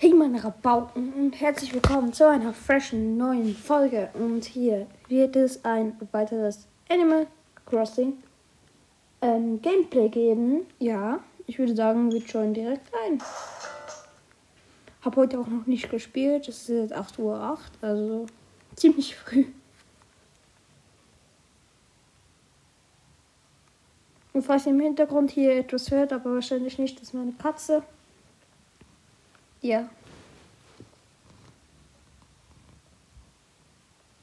Hey meine Rabauken und herzlich willkommen zu einer freshen neuen Folge. Und hier wird es ein weiteres Animal Crossing ähm, Gameplay geben. Ja, ich würde sagen, wir joinen direkt rein. Hab heute auch noch nicht gespielt. Es ist jetzt 8.08 Uhr, also ziemlich früh. Und falls ihr im Hintergrund hier etwas hört, aber wahrscheinlich nicht, ist meine Katze. Ja.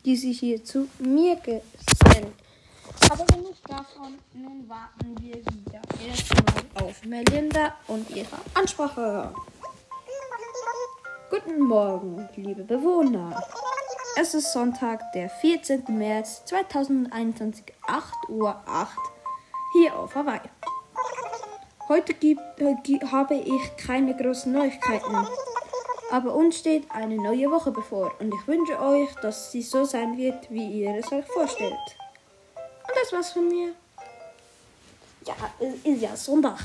Die sich hier zu mir gesellt. Aber genug davon, nun warten wir wieder erstmal auf Melinda und ihre Ansprache. Guten Morgen, liebe Bewohner. Es ist Sonntag, der 14. März 2021, 8.08 Uhr hier auf Hawaii. Heute gibt, äh, habe ich keine großen Neuigkeiten. Aber uns steht eine neue Woche bevor und ich wünsche euch, dass sie so sein wird, wie ihr es euch vorstellt. Und das war's von mir. Ja, es ist ja Sonntag.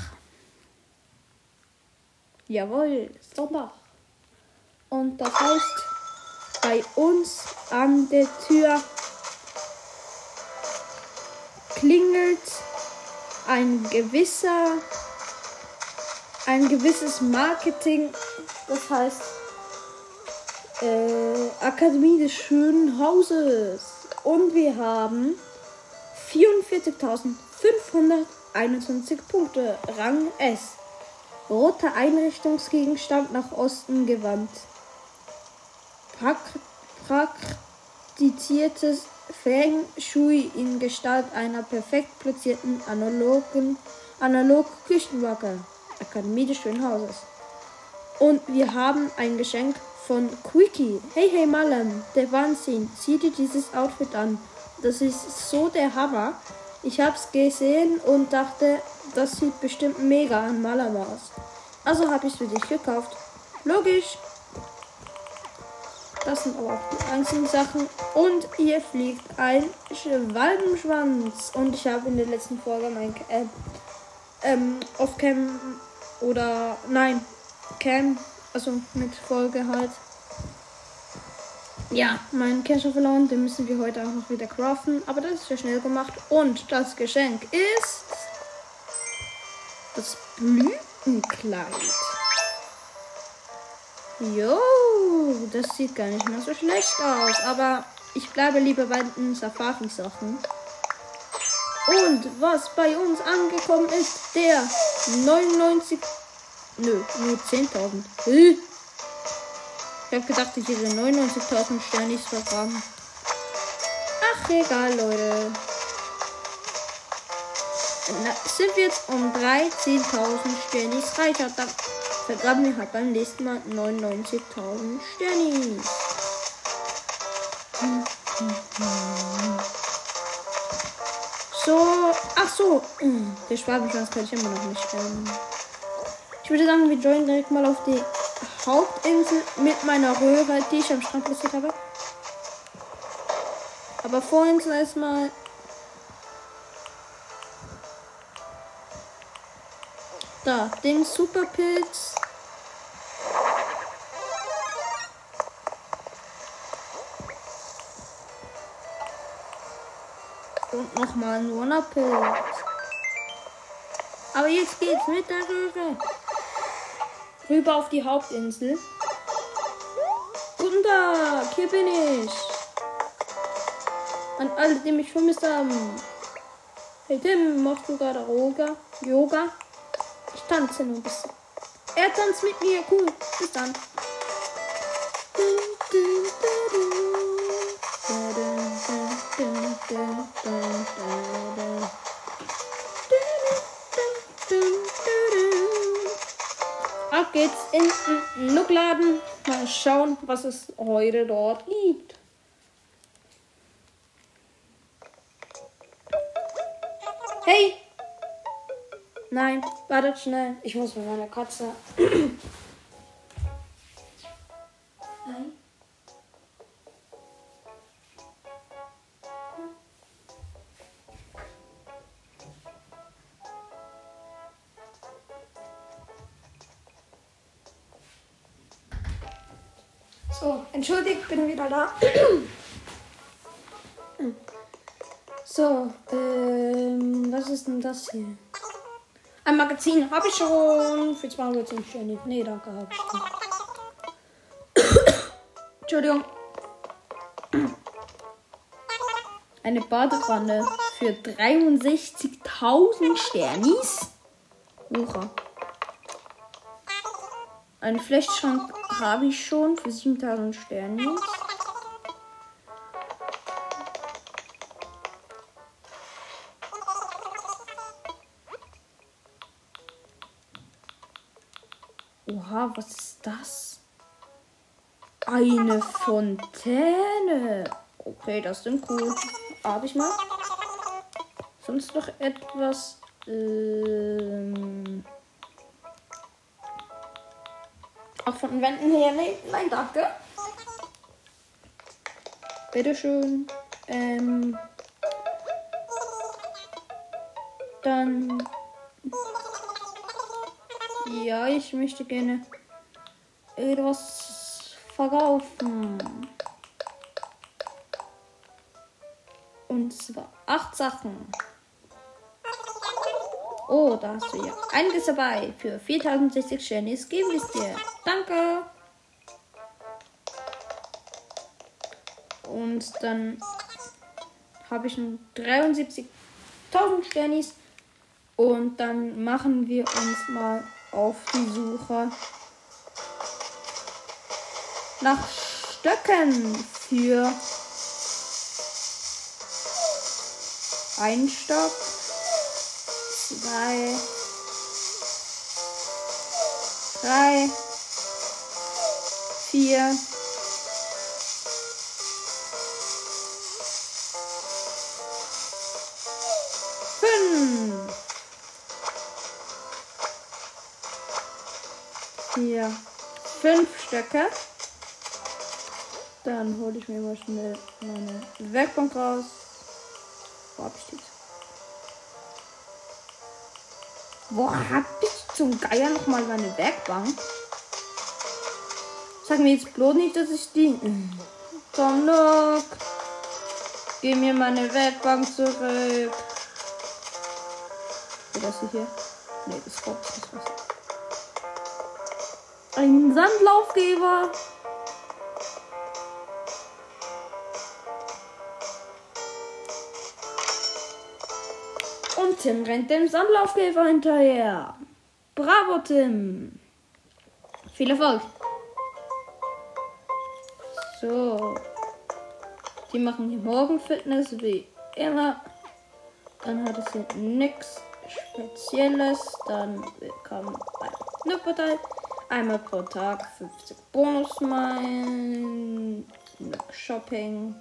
Jawohl, Sonntag. Und das heißt, bei uns an der Tür klingelt ein gewisser, ein gewisses Marketing, das heißt äh, Akademie des schönen Hauses. Und wir haben 44.521 Punkte, Rang S. Roter Einrichtungsgegenstand nach Osten gewandt. Prak praktiziertes Feng Shui in Gestalt einer perfekt platzierten analogen analog Küchenwaage. Akademie des schönen Hauses. Und wir haben ein Geschenk von Quickie. Hey, hey, Malam, der Wahnsinn. Sieh dir dieses Outfit an. Das ist so der Hammer. Ich hab's gesehen und dachte, das sieht bestimmt mega an Malam aus. Also hab ich's für dich gekauft. Logisch. Das sind aber auch die einzigen Sachen. Und hier fliegt ein Schwalbenschwanz. Und ich habe in der letzten Folge mein äh, ähm, Off-Cam oder nein, Cam, also mit Folge halt. Ja, meinen Cacher verloren, den müssen wir heute auch noch wieder craften. Aber das ist ja schnell gemacht. Und das Geschenk ist das Blütenkleid. Jo, das sieht gar nicht mehr so schlecht aus. Aber ich bleibe lieber bei den Safari-Sachen. Und was bei uns angekommen ist, der 99. Nö, nur 10.000. Ich hab gedacht, ich hätte 99.000 Sternis vergraben. Ach, egal, Leute. Na, sind wir jetzt um 13.000 Sternis reicher. Dann vergraben wir halt beim nächsten Mal 99.000 Sternis. So, ach so, der Schwabenschwanz kann ich immer noch nicht. Ähm ich würde sagen, wir joinen direkt mal auf die Hauptinsel mit meiner Röhre, die ich am Strand platziert habe. Aber vorhin zuerst mal da den Superpilz. Nochmal ein Wonderpilz. Aber jetzt geht's mit der Röhre rüber auf die Hauptinsel. Guten Tag, hier bin ich. An alle, die mich vermisst haben. Hey Tim, machst du gerade Yoga? Yoga? Ich tanze nur ein bisschen. Er tanzt mit mir, cool. Bis dann. Ab geht's in den Nuckladen. Mal schauen, was es heute dort gibt. Hey! Nein, wartet schnell. Ich muss mit meiner Katze. Wieder da. So, ähm, was ist denn das hier? Ein Magazin habe ich schon. Für 210 Sterne. Nee, danke, habe ich schon. Entschuldigung. Eine Badewanne für 63.000 Sternis. Ucha. Einen Flechtschrank habe ich schon für 7000 Sternis. Oha, was ist das? Eine Fontäne. Okay, das sind cool. Habe ich mal. Sonst noch etwas. Ähm auch von den Wänden her. Nee, nein, danke. Bitteschön. Ähm. Dann ja, ich möchte gerne etwas verkaufen. Und zwar acht Sachen. Oh, da hast du ja einiges dabei. Für 4060 Shanies gebe ich dir. Danke. Und dann habe ich nun 73.000 Sternis. Und dann machen wir uns mal auf die Suche nach Stöcken für ein Stock, zwei, drei, vier, hier fünf Stöcke. Dann hole ich mir mal schnell meine Werkbank raus. Wo hab ich die? Wo hab ich zum Geier noch mal meine Werkbank? Sag mir jetzt bloß nicht, dass ich die. Komm, look. Gib mir meine Werkbank zurück. Ist das hier? Nee, das kommt nicht was. Ein Sandlaufgeber. Und Tim rennt dem Sandlaufgeber hinterher. Bravo, Tim. Viel Erfolg. So. Die machen hier morgen Fitness wie immer. Dann hat es hier nichts Spezielles. Dann kam ein Nupperteil. Einmal pro Tag 50 Bonusmeilen. Shopping.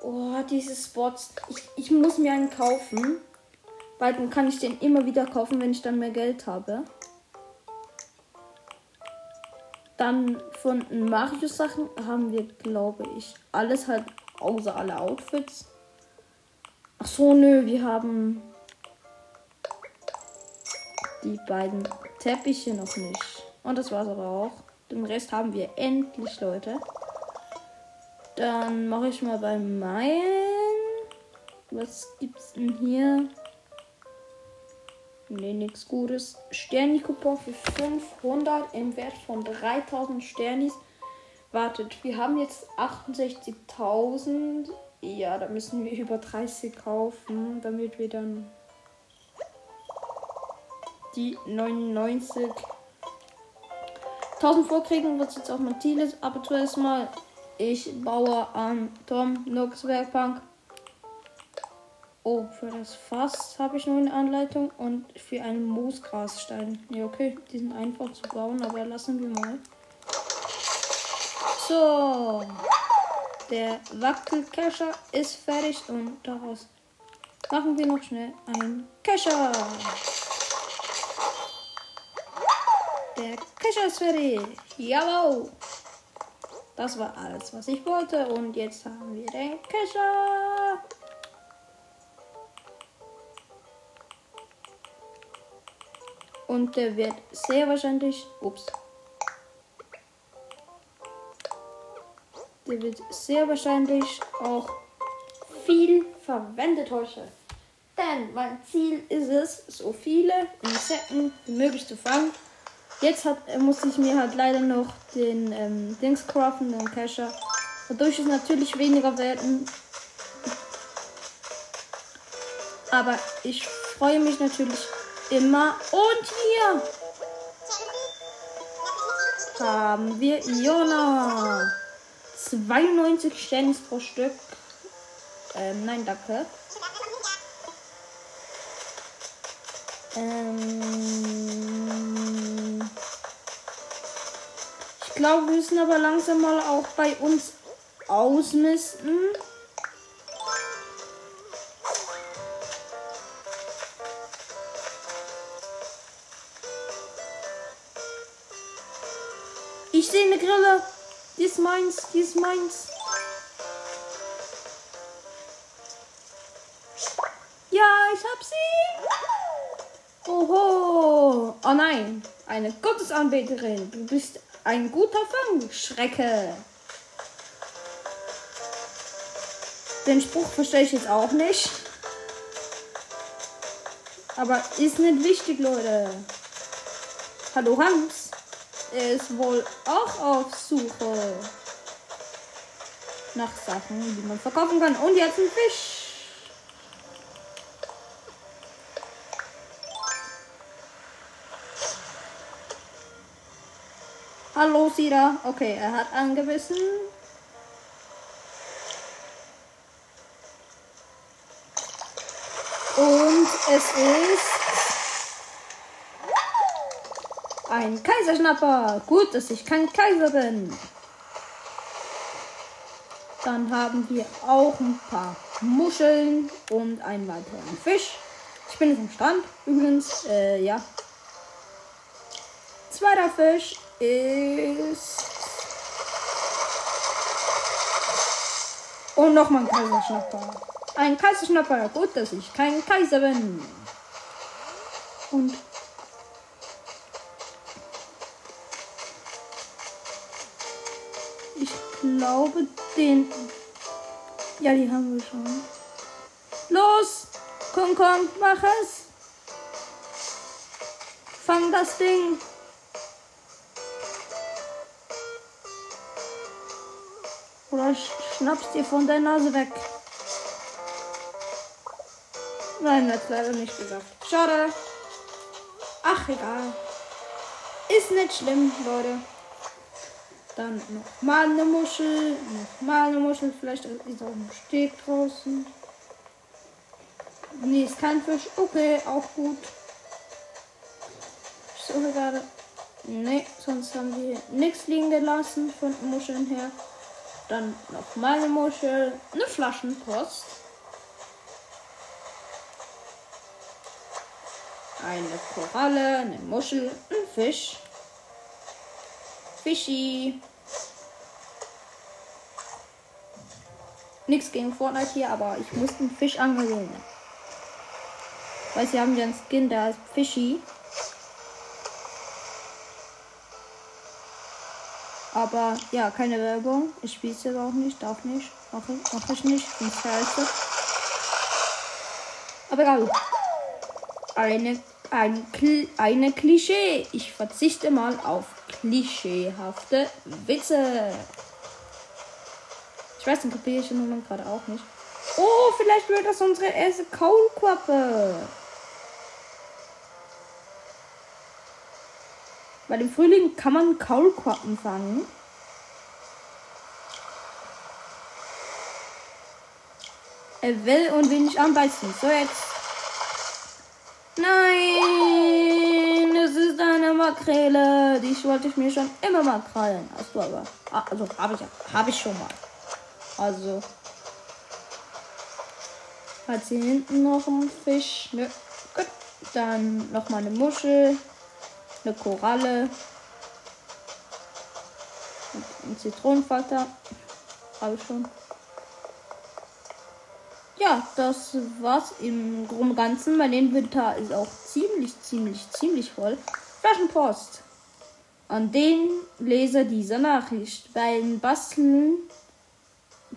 Oh, diese Spots. Ich, ich muss mir einen kaufen. Weil dann kann ich den immer wieder kaufen, wenn ich dann mehr Geld habe. Dann von Mario-Sachen haben wir, glaube ich, alles halt außer alle Outfits. Ach so, nö, wir haben die beiden Teppiche noch nicht. Und das war's aber auch. Den Rest haben wir endlich, Leute. Dann mache ich mal bei meinen. Was gibt's denn hier? Ne, nichts Gutes. Sterni-Coupon für 500 im Wert von 3000 Sternis. Wartet, wir haben jetzt 68.000. Ja, da müssen wir über 30 kaufen, damit wir dann die 99. 1000 vorkriegen wird jetzt auch Matthias. Aber zuerst mal, ich baue an Tom Nux Werkbank. Oh, für das Fass habe ich noch eine Anleitung und für einen Moosgrasstein. Ja, okay, die sind einfach zu bauen, aber lassen wir mal. So, der Wackelkescher ist fertig und daraus machen wir noch schnell einen Kescher. Der Kescher ist fertig. Jawohl. Das war alles, was ich wollte. Und jetzt haben wir den Kescher. Und der wird sehr wahrscheinlich. Ups. Der wird sehr wahrscheinlich auch viel verwendet heute. Denn mein Ziel ist es, so viele Insekten wie möglich zu fangen. Jetzt hat, muss ich mir halt leider noch den ähm, Dings craften, den Cacher. Dadurch ist natürlich weniger werden. Aber ich freue mich natürlich immer. Und hier haben wir Iona. 92 Sterne pro Stück. Ähm, nein, danke. Ähm ich glaube, wir müssen aber langsam mal auch bei uns ausmisten. Ich sehe eine Grille. Die ist meins, die ist meins. Ja, ich hab sie. Oho. Oh nein, eine Gottesanbeterin. Du bist ein guter Fangschrecke. Den Spruch verstehe ich jetzt auch nicht. Aber ist nicht wichtig, Leute. Hallo Hans. Er ist wohl auch auf Suche nach Sachen, die man verkaufen kann. Und jetzt ein Fisch. Hallo, Sida. Okay, er hat angebissen. Und es ist ein Kaiserschnapper. Gut, dass ich kein Kaiser bin. Dann haben wir auch ein paar Muscheln und einen weiteren Fisch. Ich bin am Strand. Übrigens, äh, ja. Zweiter Fisch ist. Und nochmal ein Kaiserschnapper. Ein Kaiserschnapper. Gut, dass ich kein Kaiser bin. Und ich glaube, den. Ja, die haben wir schon. Los! Komm, komm, mach es! Fang das Ding! Oder schnappst dir von der Nase weg. Nein, hat leider nicht gesagt. Schade. Ach, egal. Ist nicht schlimm, Leute. Dann noch mal eine Muschel. Noch mal eine Muschel. Vielleicht ist auch ein Steg draußen. Nee, ist kein Fisch. Okay, auch gut. Ich suche gerade. Nee, sonst haben wir nichts liegen gelassen von Muscheln her. Dann noch mal eine Muschel. Eine Flaschenpost. Eine Koralle, eine Muschel, ein Fisch. Fischi. Nichts gegen Fortnite hier, aber ich muss einen Fisch angeln. Weil sie haben ja einen Skin, der heißt Fischi. Aber ja, keine Werbung. Ich spiele es auch nicht, darf nicht. Mache ich, mach ich nicht. Bin scheiße. Aber egal. Eine, ein, eine Klischee. Ich verzichte mal auf klischeehafte Witze. Ich weiß den im Moment gerade auch nicht. Oh, vielleicht wird das unsere erste Kaulquappe. Weil im Frühling kann man Kaulquappen fangen. Er will und will nicht anbeißen. So jetzt. Nein, es ist eine Makrele. Die wollte ich mir schon immer mal krallen. Hast du aber. Ah, also habe ich, hab ich schon mal. Also. Hat sie hinten noch einen Fisch? Nö. Gut. Dann noch mal eine Muschel. Eine Koralle. Ein Zitronenfalter. Habe ich schon. ja, das war's im Groben Ganzen. Mein Inventar ist auch ziemlich, ziemlich, ziemlich voll. Flaschenpost. An den Leser dieser Nachricht. Beim Basteln,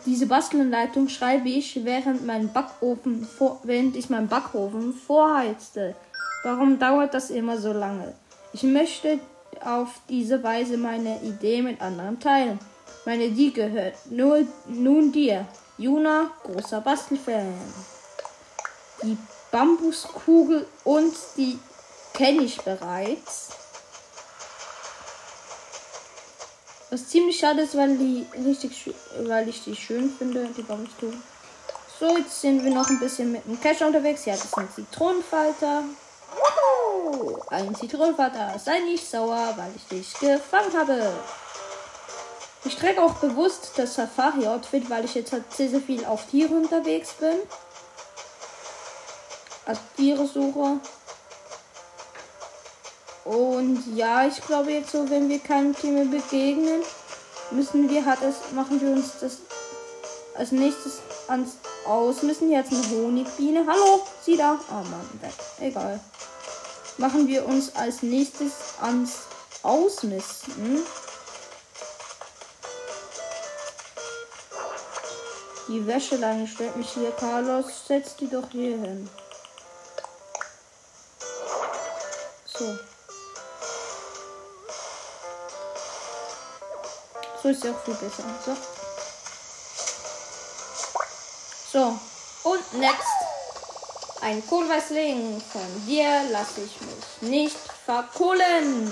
diese Bastelanleitung schreibe ich, während mein Backofen vor, während ich meinen Backofen vorheizte. Warum dauert das immer so lange? Ich möchte auf diese Weise meine Idee mit anderen teilen. Meine Idee gehört nur, nun dir. Juna, großer Bastelfan. Die Bambuskugel und die kenne ich bereits. Was ziemlich schade ist, weil, die richtig, weil ich die schön finde, die Bambuskugel. So, jetzt sind wir noch ein bisschen mit dem Cash unterwegs. Ja, das ein Zitronenfalter. Ein Zitronenfalter. Sei nicht sauer, weil ich dich gefangen habe. Ich trage auch bewusst das Safari-Outfit, weil ich jetzt halt sehr, sehr viel auf Tiere unterwegs bin. Als Tiere-Sucher. Und ja, ich glaube jetzt so, wenn wir keinem Tier mehr begegnen, müssen wir halt das, machen wir uns das als nächstes ans Aus. Müssen jetzt eine Honigbiene. Hallo, sie da. Oh Mann, weg. Egal. Machen wir uns als nächstes ans Ausmisten. Die Wäscheleine stellt mich hier. Carlos, setz die doch hier hin. So. So ist ja auch viel besser. So. So. Und next. Ein Kohlweißling. Von dir lasse ich mich nicht verkohlen.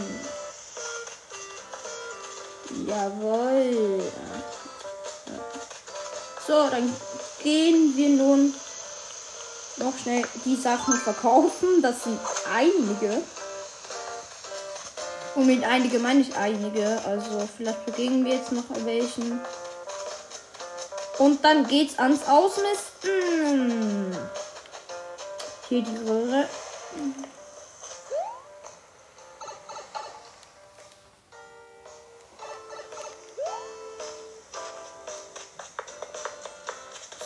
Jawohl. So, dann gehen wir nun noch schnell die Sachen verkaufen. Das sind einige. Und mit einige meine ich einige. Also vielleicht begegnen wir jetzt noch welchen. Und dann geht's ans Ausmisten. Hier die Röhre.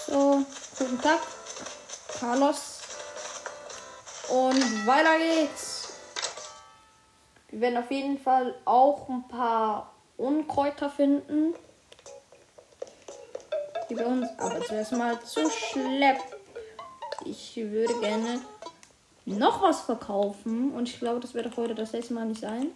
So, guten Tag. Carlos. Und weiter geht's. Wir werden auf jeden Fall auch ein paar Unkräuter finden. Die wir uns aber zuerst mal zu schleppen. Würde gerne noch was verkaufen. Und ich glaube, das wird auch heute das letzte Mal nicht sein.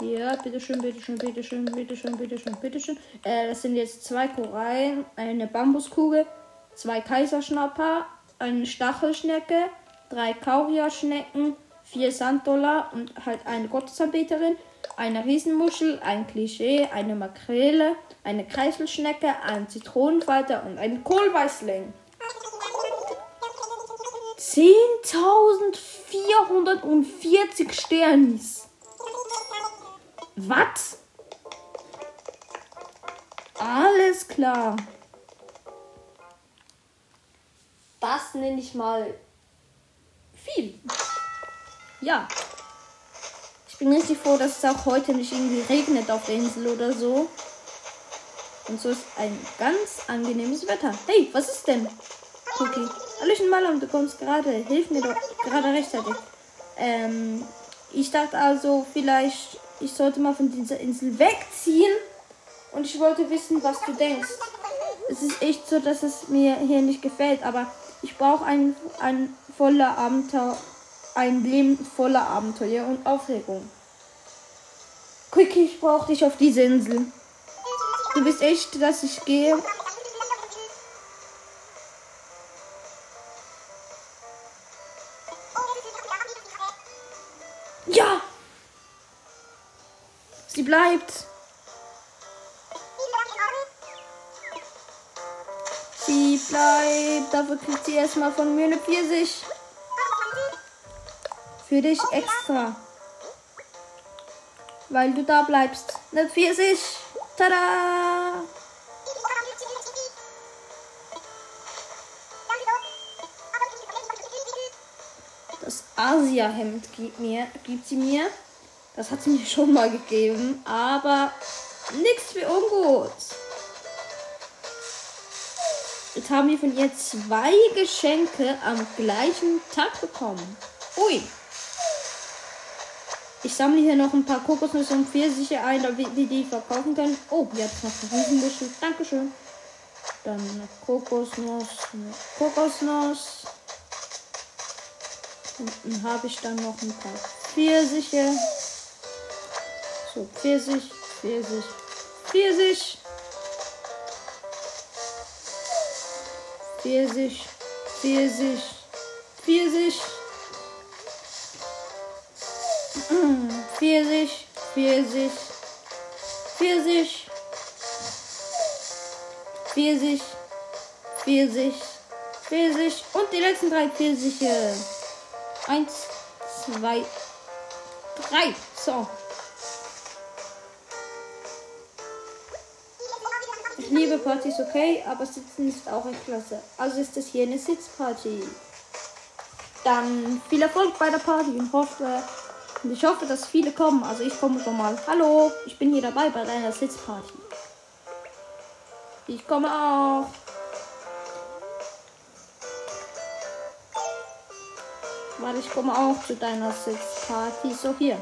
Ja, bitteschön, bitteschön, bitteschön, bitteschön, bitteschön, bitteschön. Äh, das sind jetzt zwei Korallen, eine Bambuskugel, zwei Kaiserschnapper, eine Stachelschnecke, drei Kauriaschnecken, vier Sanddollar und halt eine Gottesanbeterin, eine Riesenmuschel, ein Klischee, eine Makrele, eine Kreiselschnecke, ein Zitronenfalter und ein Kohlweißling. 10.440 Sternis. Was? Alles klar. Das nenne ich mal viel. Ja. Ich bin richtig froh, dass es auch heute nicht irgendwie regnet auf der Insel oder so. Und so ist ein ganz angenehmes Wetter. Hey, was ist denn? Cookie. Hallöchen Malon, du kommst gerade. Hilf mir doch gerade rechtzeitig. Ähm, ich dachte also, vielleicht ich sollte mal von dieser Insel wegziehen. Und ich wollte wissen, was du denkst. Es ist echt so, dass es mir hier nicht gefällt, aber ich brauche ein, ein voller Abenteuer, ein Leben voller Abenteuer und Aufregung. Quickie, ich brauche dich auf diese Insel. Du bist echt, dass ich gehe. Ja! Sie bleibt. Sie bleibt. Dafür kriegt sie erstmal von mir eine Pfirsich. Für dich extra. Weil du da bleibst. Eine Pfirsich. Tada! Das Asia-Hemd gibt, gibt sie mir. Das hat sie mir schon mal gegeben, aber nichts wie ungut. Jetzt haben wir von ihr zwei Geschenke am gleichen Tag bekommen. Ui. Ich sammle hier noch ein paar Kokosnüsse und Pfirsiche ein, damit wir die verkaufen können. Oh, jetzt noch eine Riesenmuschel. Dankeschön. Dann eine Kokosnuss, eine Kokosnuss. Unten habe ich dann noch ein paar Pfirsiche. So, Pfirsich, Pfirsich, Pfirsich. Pfirsich, Pfirsich, Pfirsich. Pfirsich, Pfirsich, Pfirsich. Pfirsich, Pfirsich, Pfirsich und die letzten drei Pfirsiche. Eins, zwei, drei. So. Ich liebe Partys, okay, aber Sitzen ist auch echt klasse. Also ist das hier eine Sitzparty. Dann viel Erfolg bei der Party und hoffe, und ich hoffe, dass viele kommen. Also ich komme schon mal. Hallo, ich bin hier dabei bei deiner Sitzparty. Ich komme auch. Warte, ich komme auch zu deiner Sitzparty. So, hier.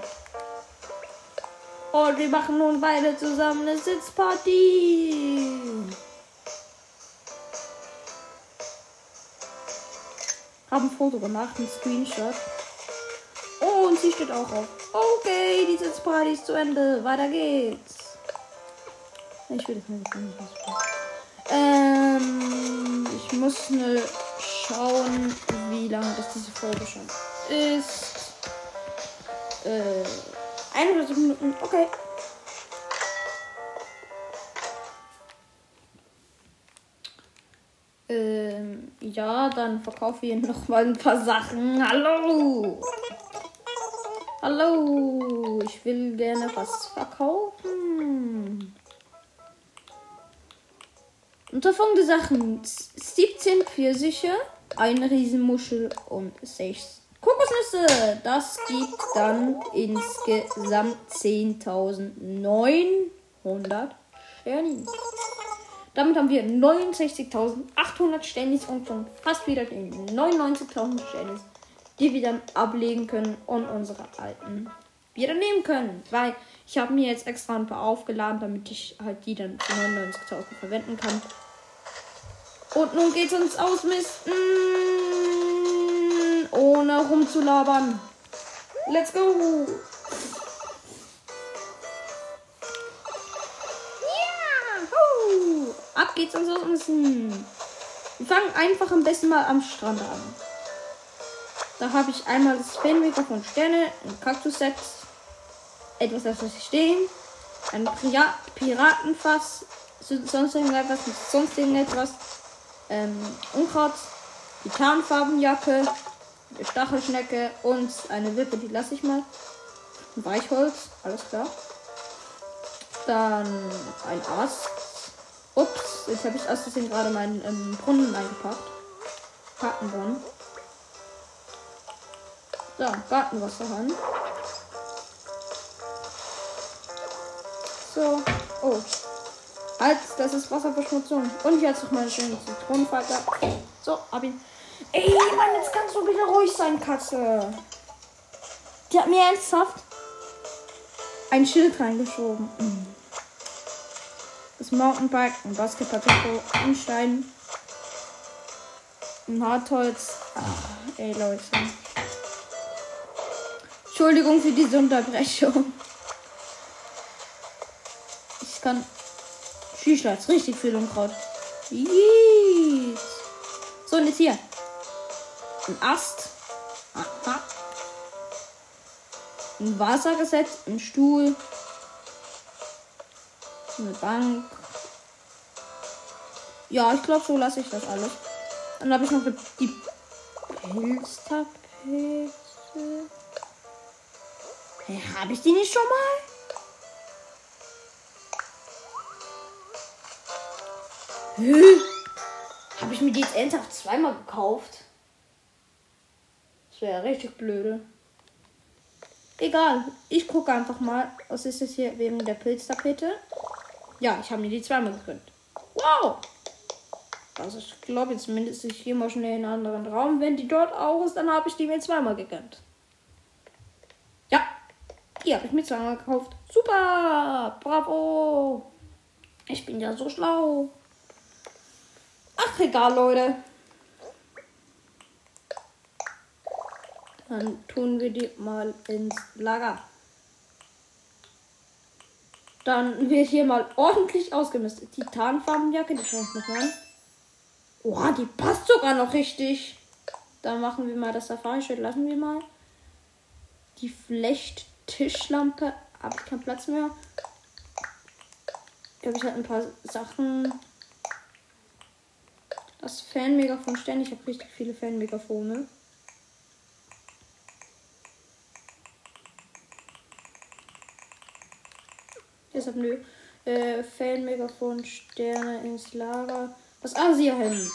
Und wir machen nun beide zusammen eine Sitzparty. Haben ein Foto gemacht, ein Screenshot. Und sie steht auch auf. Okay, die Sitzparty ist zu Ende. Weiter geht's. Ich will das nicht. Ähm, ich muss ne schauen, wie lange das diese Folge schon ist. Äh, 41 Minuten, okay. Ähm, ja, dann verkaufe ich noch mal ein paar Sachen. Hallo! Hallo! Ich will gerne was verkaufen. Unter folgende Sachen: 17 Pfirsiche, eine Riesenmuschel und 6 Kokosnüsse. Das gibt dann insgesamt 10.900 Sternis. Damit haben wir 69.800 Sternis und schon fast wieder den 99.000 Sternis, die wir dann ablegen können und unsere alten wieder nehmen können. Weil ich habe mir jetzt extra ein paar aufgeladen, damit ich halt die dann für 99.000 verwenden kann. Und nun geht's uns ausmisten. Ohne rumzulabern. Let's go. Yeah. Ab geht's uns ausmisten. Wir fangen einfach am besten mal am Strand an. Da habe ich einmal das Fanmaker von Sterne, ein Kaktus-Set, etwas, das ich stehen, ein Piratenfass, sonst irgendetwas, sonst irgendetwas, ähm, Unkraut, die Tarnfarbenjacke, eine Stachelschnecke und eine Wippe, die lasse ich mal. Ein Weichholz, alles klar. Dann ein Ast. Ups, jetzt habe ich aus gerade meinen ähm, Brunnen eingepackt. Gartenbrunnen. So, Gartenwasserhahn. So, oh, Halt, das ist Wasserverschmutzung. Und jetzt noch mal schöne Zitronenfalter. So, hab ihn. Ey, Mann, jetzt kannst du wieder ruhig sein, Katze. Die hat mir ernsthaft ein Schild reingeschoben. Das Mountainbike, ein Basketball, ein Stein, ein Hartholz. Ach, ey, Leute. Entschuldigung für diese Unterbrechung. Ich kann ist richtig viel Unkraut. Jeez. So, und jetzt hier. Ein Ast. Aha. Ein Wassergesetz, ein Stuhl. Eine Bank. Ja, ich glaube, so lasse ich das alles. Dann habe ich noch die Pilztapete. Hey, habe ich die nicht schon mal? Habe ich mir die jetzt ernsthaft zweimal gekauft? Das wäre richtig blöde. Egal, ich gucke einfach mal. Was ist das hier wegen der Pilztapete? Ja, ich habe mir die zweimal gegönnt. Wow! Also ich glaube jetzt mindestens, ich gehe mal schnell in einen anderen Raum. Wenn die dort auch ist, dann habe ich die mir zweimal gegönnt. Ja, die habe ich mir zweimal gekauft. Super, bravo. Ich bin ja so schlau. Ach, egal, Leute. Dann tun wir die mal ins Lager. Dann wird hier mal ordentlich ausgemistet. Titanfarbenjacke, die schaue ich mal an. Oha, die passt sogar noch richtig. Dann machen wir mal das Safari-Schild. Lassen wir mal. Die Flecht-Tischlampe. Habe ich keinen Platz mehr. Hier habe ich halt ein paar Sachen. Das Fan-Megafon stellen. Ich habe richtig viele Fan-Megafone. Deshalb nö. Äh, Fan-Megafon, Sterne ins Lager. Das Asia-Hemd.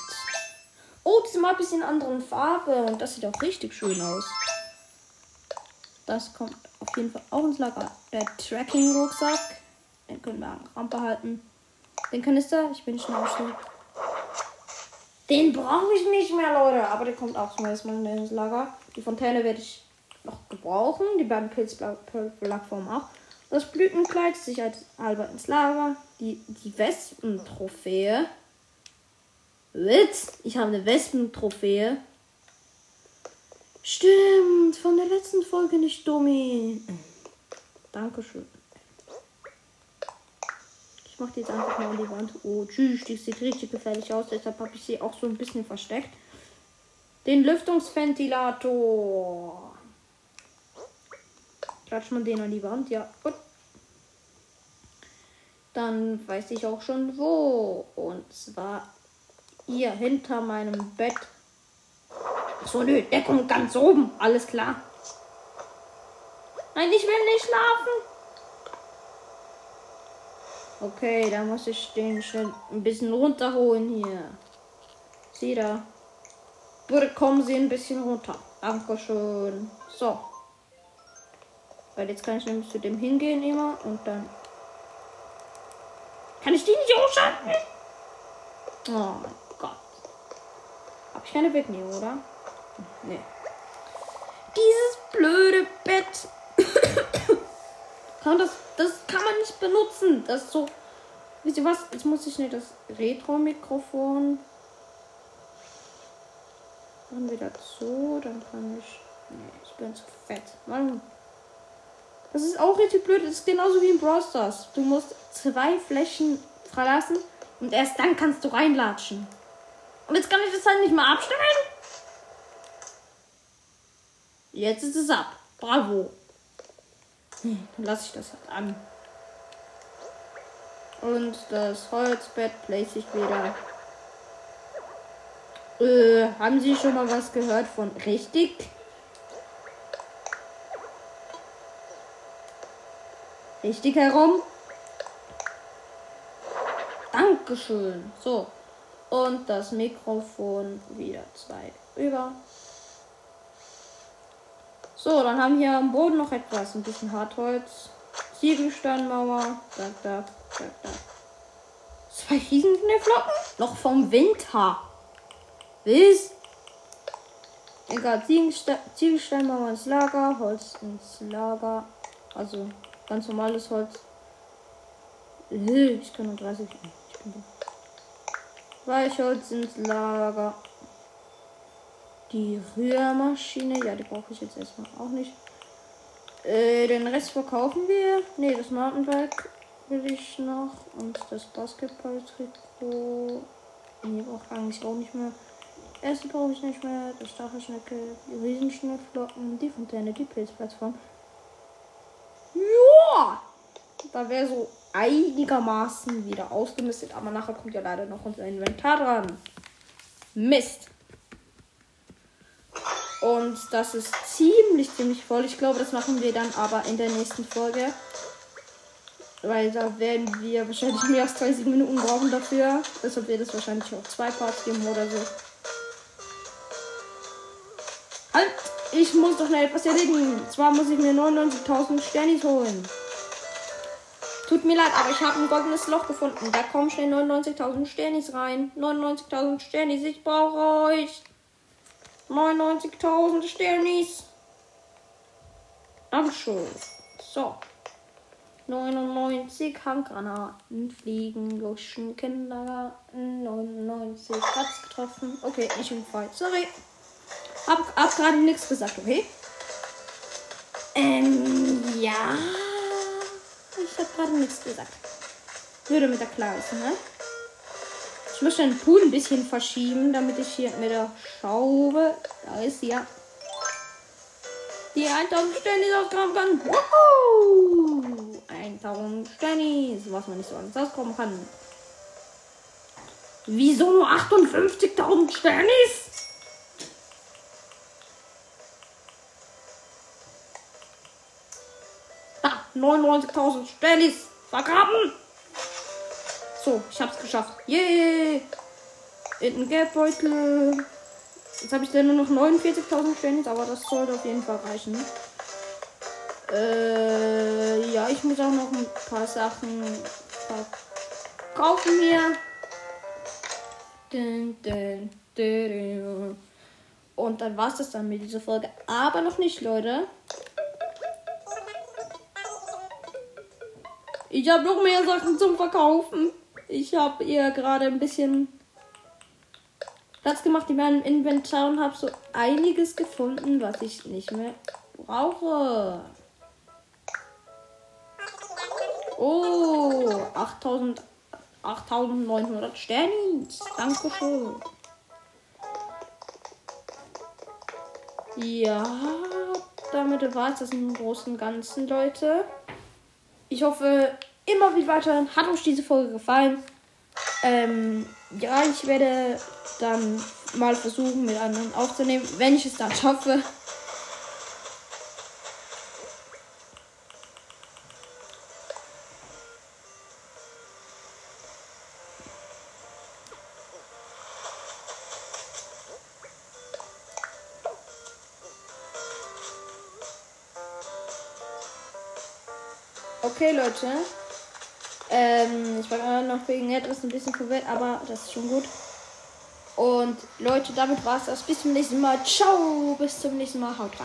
Oh, die sind mal ein bisschen anderen Farbe. Und das sieht auch richtig schön aus. Das kommt auf jeden Fall auch ins Lager. Der Tracking-Rucksack. Den können wir an Rampe halten. Den Kanister. Ich bin schnell schnell. Den brauche ich nicht mehr, Leute. Aber der kommt auch zum ersten Mal ins Lager. Die Fontäne werde ich noch gebrauchen. Die beiden Pilzplattformen auch. Das Blütenkleid sicherheitshalber ins Lager. Die, die Wespen-Trophäe. Witz, ich habe eine Wespen-Trophäe. Stimmt, von der letzten Folge nicht dummi. Dankeschön. Ich mache die jetzt einfach mal an die Wand. Oh, tschüss, die sieht richtig gefährlich aus. Deshalb habe ich sie auch so ein bisschen versteckt. Den Lüftungsventilator. Klatsch man den an die Wand, ja. Gut. Dann weiß ich auch schon wo. Und zwar hier hinter meinem Bett. So, nö, der kommt ganz oben. Alles klar. Nein, ich will nicht schlafen. Okay, da muss ich den schnell ein bisschen runterholen hier. Sieh da. Bitte kommen Sie ein bisschen runter. Dankeschön. So. Weil jetzt kann ich nämlich zu dem hingehen immer und dann. Kann ich die nicht ausschalten? Oh mein Gott. Hab ich keine wegnehmen, oder? Nee. Dieses blöde Bett. kann das, das kann man nicht benutzen. Das ist so. Wisst ihr was? Jetzt muss ich nicht das Retro-Mikrofon. Machen wir dazu. Dann kann ich. Nee, ich bin zu fett. Mann. Das ist auch richtig blöd. Das ist genauso wie in Brawl Stars. Du musst zwei Flächen verlassen und erst dann kannst du reinlatschen. Und jetzt kann ich das halt nicht mal abstellen. Jetzt ist es ab. Bravo. Hm, dann lasse ich das halt an. Und das Holzbett place ich wieder. Äh, haben Sie schon mal was gehört von richtig? Richtig herum. Dankeschön. So. Und das Mikrofon wieder zwei über. So, dann haben wir am Boden noch etwas. Ein bisschen Hartholz. Ziegelsteinmauer. Da, da, da, da. Zwei Riesenknifflocken? Noch vom Winter. Bis. Egal, Ziegelsteinmauer ins Lager, Holz ins Lager. Also Ganz normales Holz. Ich kann nur 30. Ich. Weichholz ins Lager. Die Rührmaschine. Ja, die brauche ich jetzt erstmal auch nicht. Äh, den Rest verkaufen wir. Ne, das Mountainbike will ich noch. Und das Basketball-Trikot. Ne, brauche eigentlich auch nicht mehr. Erste brauche ich nicht mehr. Das Stachelschnecke, die Riesenschneeflocken, die Fontäne, die Pilzplattform. Ja, da wäre so einigermaßen wieder ausgemistet, aber nachher kommt ja leider noch unser Inventar dran. Mist. Und das ist ziemlich, ziemlich voll. Ich glaube, das machen wir dann aber in der nächsten Folge. Weil da werden wir wahrscheinlich mehr als 30 Minuten brauchen dafür. Deshalb wird es wahrscheinlich auch zwei Parts geben oder so. Halt! Ich muss doch schnell etwas erledigen. Zwar muss ich mir 99.000 Sternis holen. Tut mir leid, aber ich habe ein goldenes Loch gefunden. Da kommen schnell 99.000 Sternis rein. 99.000 Sternis, ich brauche euch. 99.000 Sternis. Dankeschön. So. 99 Handgranaten fliegen durch den Kindergarten. 99 hat's getroffen. Okay, ich bin frei. Sorry. Hab, hab gerade nichts gesagt, okay? Ähm, ja. Ich habe gerade nichts gesagt. Würde mit der klar ne? Ich muss den Pool ein bisschen verschieben, damit ich hier mit der Schraube. Da ist sie ja. Die 1000 Stennis ausgraben kann. Wow! 1000 Stennis, was man nicht so anders auskommen kann. Wieso nur 58.000 Stennis? Da, 99.000 Stennis vergraben. So, ich hab's geschafft. Yay! In den Geldbeutel. Jetzt habe ich dann nur noch 49.000 Stennis, aber das sollte auf jeden Fall reichen. Äh, ja, ich muss auch noch ein paar Sachen verkaufen hier. Und dann war es das dann mit dieser Folge. Aber noch nicht, Leute. Ich habe noch mehr Sachen zum Verkaufen. Ich habe ihr gerade ein bisschen Platz gemacht in meinem Inventar und habe so einiges gefunden, was ich nicht mehr brauche. Oh, 8000, 8900 Sternis. Dankeschön. Ja, damit war es das im Großen und Ganzen, Leute. Ich hoffe, immer wie weiter hat euch diese Folge gefallen. Ähm, ja, ich werde dann mal versuchen, mit anderen aufzunehmen, wenn ich es dann schaffe. Okay, Leute. Ähm, ich war noch wegen etwas ein bisschen verwirrt, aber das ist schon gut. Und Leute, damit war es das. Bis zum nächsten Mal. Ciao. Bis zum nächsten Mal. Haut rein.